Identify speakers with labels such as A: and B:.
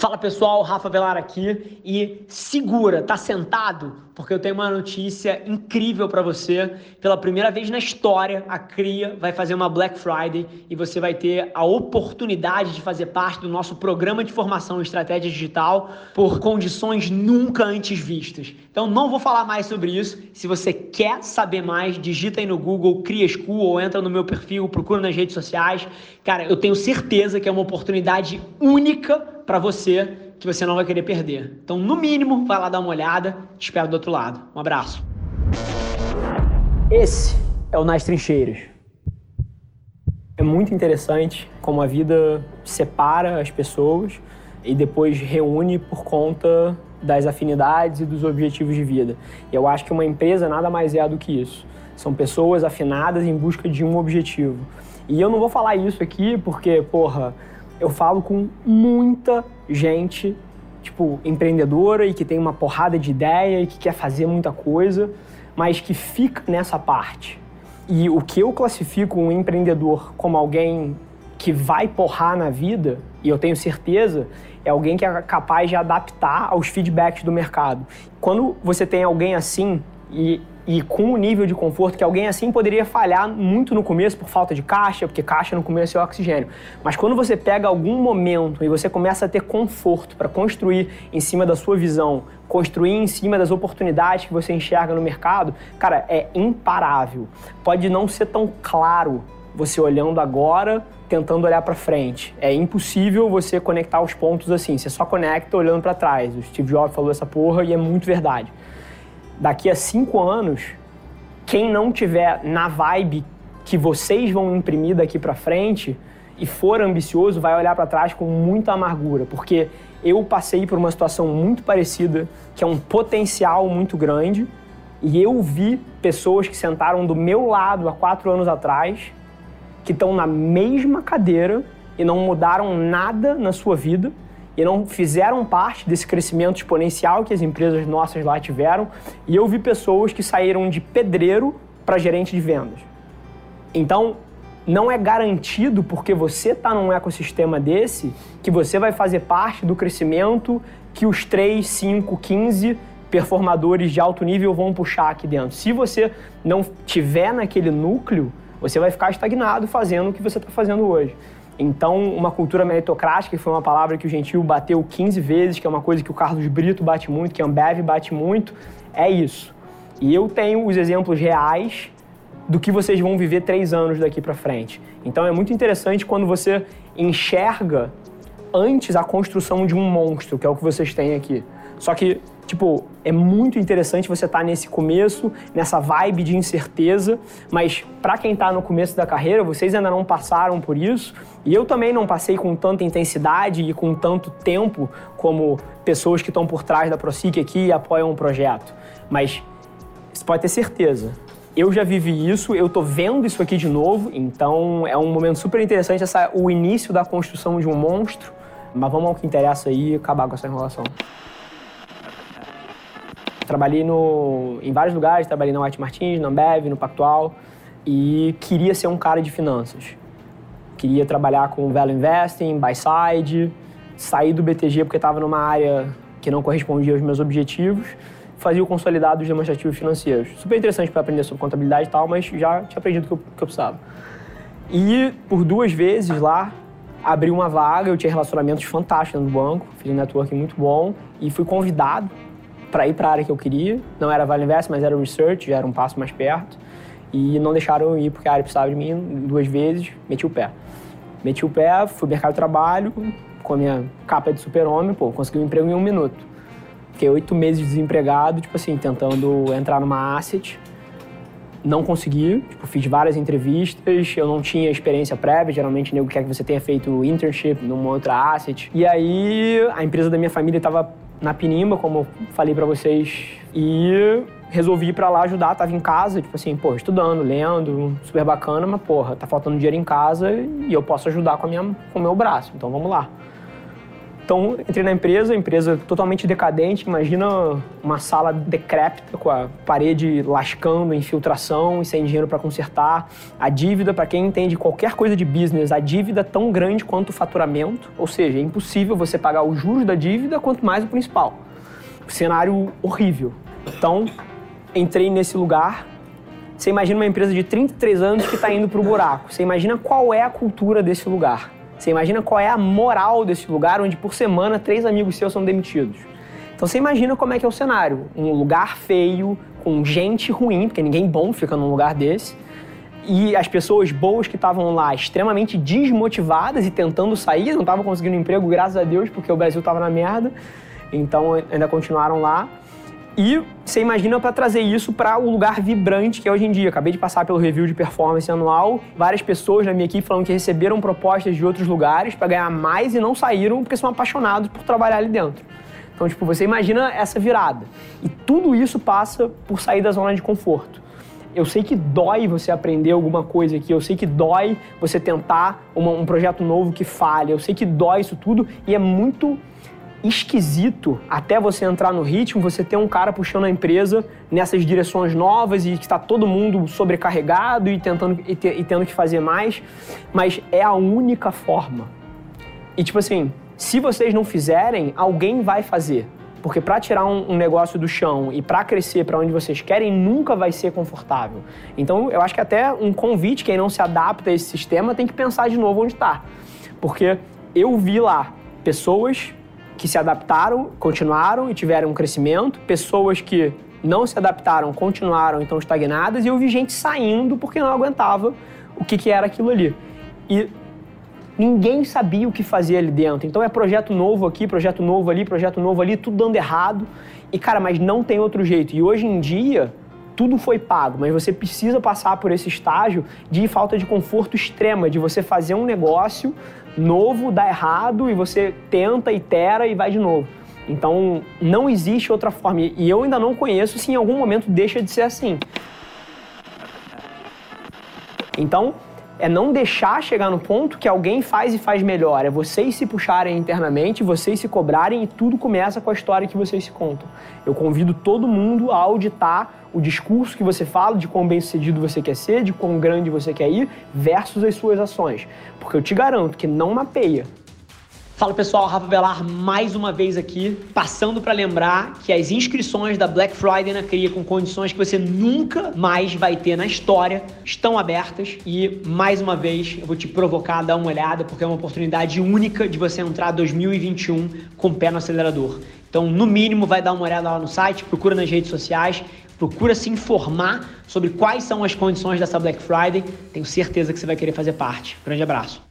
A: Fala pessoal, Rafa Velar aqui e segura, tá sentado? Porque eu tenho uma notícia incrível para você. Pela primeira vez na história, a CRIA vai fazer uma Black Friday e você vai ter a oportunidade de fazer parte do nosso programa de formação em estratégia digital por condições nunca antes vistas. Então não vou falar mais sobre isso. Se você quer saber mais, digita aí no Google Cria School ou entra no meu perfil, procura nas redes sociais. Cara, eu tenho certeza que é uma oportunidade única para você que você não vai querer perder. Então, no mínimo, vai lá dar uma olhada. Te espero do outro lado. Um abraço. Esse é o Nas Trincheiras. É muito interessante como a vida separa as pessoas e depois reúne por conta das afinidades e dos objetivos de vida. E eu acho que uma empresa nada mais é do que isso. São pessoas afinadas em busca de um objetivo. E eu não vou falar isso aqui porque, porra, eu falo com muita gente, tipo, empreendedora e que tem uma porrada de ideia e que quer fazer muita coisa, mas que fica nessa parte. E o que eu classifico um empreendedor como alguém que vai porrar na vida, e eu tenho certeza, é alguém que é capaz de adaptar aos feedbacks do mercado. Quando você tem alguém assim, e e com o nível de conforto que alguém assim poderia falhar muito no começo por falta de caixa, porque caixa no começo é oxigênio. Mas quando você pega algum momento e você começa a ter conforto para construir em cima da sua visão, construir em cima das oportunidades que você enxerga no mercado, cara, é imparável. Pode não ser tão claro você olhando agora, tentando olhar para frente. É impossível você conectar os pontos assim. Você só conecta olhando para trás. O Steve Jobs falou essa porra e é muito verdade daqui a cinco anos, quem não tiver na vibe que vocês vão imprimir daqui para frente e for ambicioso, vai olhar para trás com muita amargura, porque eu passei por uma situação muito parecida, que é um potencial muito grande, e eu vi pessoas que sentaram do meu lado há quatro anos atrás, que estão na mesma cadeira e não mudaram nada na sua vida e não fizeram parte desse crescimento exponencial que as empresas nossas lá tiveram. E eu vi pessoas que saíram de pedreiro para gerente de vendas. Então, não é garantido porque você está num ecossistema desse que você vai fazer parte do crescimento que os 3, 5, 15 performadores de alto nível vão puxar aqui dentro. Se você não tiver naquele núcleo, você vai ficar estagnado fazendo o que você está fazendo hoje. Então, uma cultura meritocrática, que foi uma palavra que o Gentil bateu 15 vezes, que é uma coisa que o Carlos Brito bate muito, que a Ambev bate muito, é isso. E eu tenho os exemplos reais do que vocês vão viver três anos daqui para frente. Então, é muito interessante quando você enxerga antes a construção de um monstro, que é o que vocês têm aqui. Só que, tipo, é muito interessante você estar tá nesse começo, nessa vibe de incerteza, mas para quem está no começo da carreira, vocês ainda não passaram por isso, e eu também não passei com tanta intensidade e com tanto tempo como pessoas que estão por trás da ProSIC aqui e apoiam o projeto. Mas você pode ter certeza, eu já vivi isso, eu tô vendo isso aqui de novo, então é um momento super interessante essa, o início da construção de um monstro. Mas vamos ao que interessa aí e acabar com essa enrolação. Trabalhei no, em vários lugares, trabalhei na White Martins, na Ambev, no Pactual e queria ser um cara de finanças. Queria trabalhar com Value Investing, Buy Side, sair do BTG porque estava numa área que não correspondia aos meus objetivos, fazia o consolidado dos demonstrativos financeiros. Super interessante para aprender sobre contabilidade e tal, mas já tinha aprendido o que eu, que eu precisava. E por duas vezes lá, abri uma vaga, eu tinha relacionamentos fantásticos no banco, fiz um networking muito bom e fui convidado para ir para a área que eu queria. Não era Vale Invest, mas era Research, já era um passo mais perto. E não deixaram eu ir porque a área precisava de mim duas vezes, meti o pé. Meti o pé, fui mercado de trabalho, com a minha capa de super-homem, pô, consegui um emprego em um minuto. Fiquei oito meses desempregado, tipo assim, tentando entrar numa asset. Não consegui, tipo, fiz várias entrevistas, eu não tinha experiência prévia, geralmente nego quer que você tenha feito internship numa outra asset. E aí a empresa da minha família estava na Pinimba, como eu falei para vocês, e resolvi ir pra lá ajudar, tava em casa, tipo assim, pô, estudando, lendo, super bacana, mas porra, tá faltando dinheiro em casa e eu posso ajudar com, a minha, com o meu braço, então vamos lá. Então, entrei na empresa, empresa totalmente decadente. Imagina uma sala decrépita, com a parede lascando, infiltração e sem dinheiro para consertar. A dívida, para quem entende qualquer coisa de business, a dívida é tão grande quanto o faturamento. Ou seja, é impossível você pagar os juros da dívida, quanto mais o principal. Cenário horrível. Então, entrei nesse lugar. Você imagina uma empresa de 33 anos que está indo para o buraco. Você imagina qual é a cultura desse lugar. Você imagina qual é a moral desse lugar onde por semana três amigos seus são demitidos. Então você imagina como é que é o cenário. Um lugar feio, com gente ruim, porque ninguém bom fica num lugar desse. E as pessoas boas que estavam lá extremamente desmotivadas e tentando sair, não estavam conseguindo emprego, graças a Deus, porque o Brasil estava na merda. Então ainda continuaram lá. E você imagina para trazer isso para o lugar vibrante que é hoje em dia. Acabei de passar pelo review de performance anual. Várias pessoas na minha equipe falando que receberam propostas de outros lugares para ganhar mais e não saíram porque são apaixonados por trabalhar ali dentro. Então, tipo, você imagina essa virada. E tudo isso passa por sair da zona de conforto. Eu sei que dói você aprender alguma coisa aqui, eu sei que dói você tentar uma, um projeto novo que falha, eu sei que dói isso tudo e é muito esquisito até você entrar no ritmo, você ter um cara puxando a empresa nessas direções novas e que está todo mundo sobrecarregado e tentando e, te, e tendo que fazer mais, mas é a única forma. E tipo assim, se vocês não fizerem, alguém vai fazer. Porque para tirar um, um, negócio do chão e para crescer para onde vocês querem, nunca vai ser confortável. Então, eu acho que até um convite, quem não se adapta a esse sistema, tem que pensar de novo onde está. Porque eu vi lá pessoas que se adaptaram, continuaram e tiveram um crescimento, pessoas que não se adaptaram, continuaram e estão estagnadas, e eu vi gente saindo porque não aguentava o que, que era aquilo ali. E ninguém sabia o que fazer ali dentro. Então é projeto novo aqui, projeto novo ali, projeto novo ali, tudo dando errado. E cara, mas não tem outro jeito. E hoje em dia, tudo foi pago, mas você precisa passar por esse estágio de falta de conforto extrema, de você fazer um negócio novo, dá errado e você tenta, itera e vai de novo. Então, não existe outra forma. E eu ainda não conheço se em algum momento deixa de ser assim. Então, é não deixar chegar no ponto que alguém faz e faz melhor. É vocês se puxarem internamente, vocês se cobrarem e tudo começa com a história que vocês se contam. Eu convido todo mundo a auditar o discurso que você fala, de quão bem sucedido você quer ser, de quão grande você quer ir, versus as suas ações. Porque eu te garanto que não mapeia. Fala pessoal, Rafa Velar mais uma vez aqui, passando para lembrar que as inscrições da Black Friday na Cria com condições que você nunca mais vai ter na história estão abertas e mais uma vez eu vou te provocar a dar uma olhada porque é uma oportunidade única de você entrar 2021 com o pé no acelerador. Então, no mínimo, vai dar uma olhada lá no site, procura nas redes sociais, procura se informar sobre quais são as condições dessa Black Friday. Tenho certeza que você vai querer fazer parte. Grande abraço.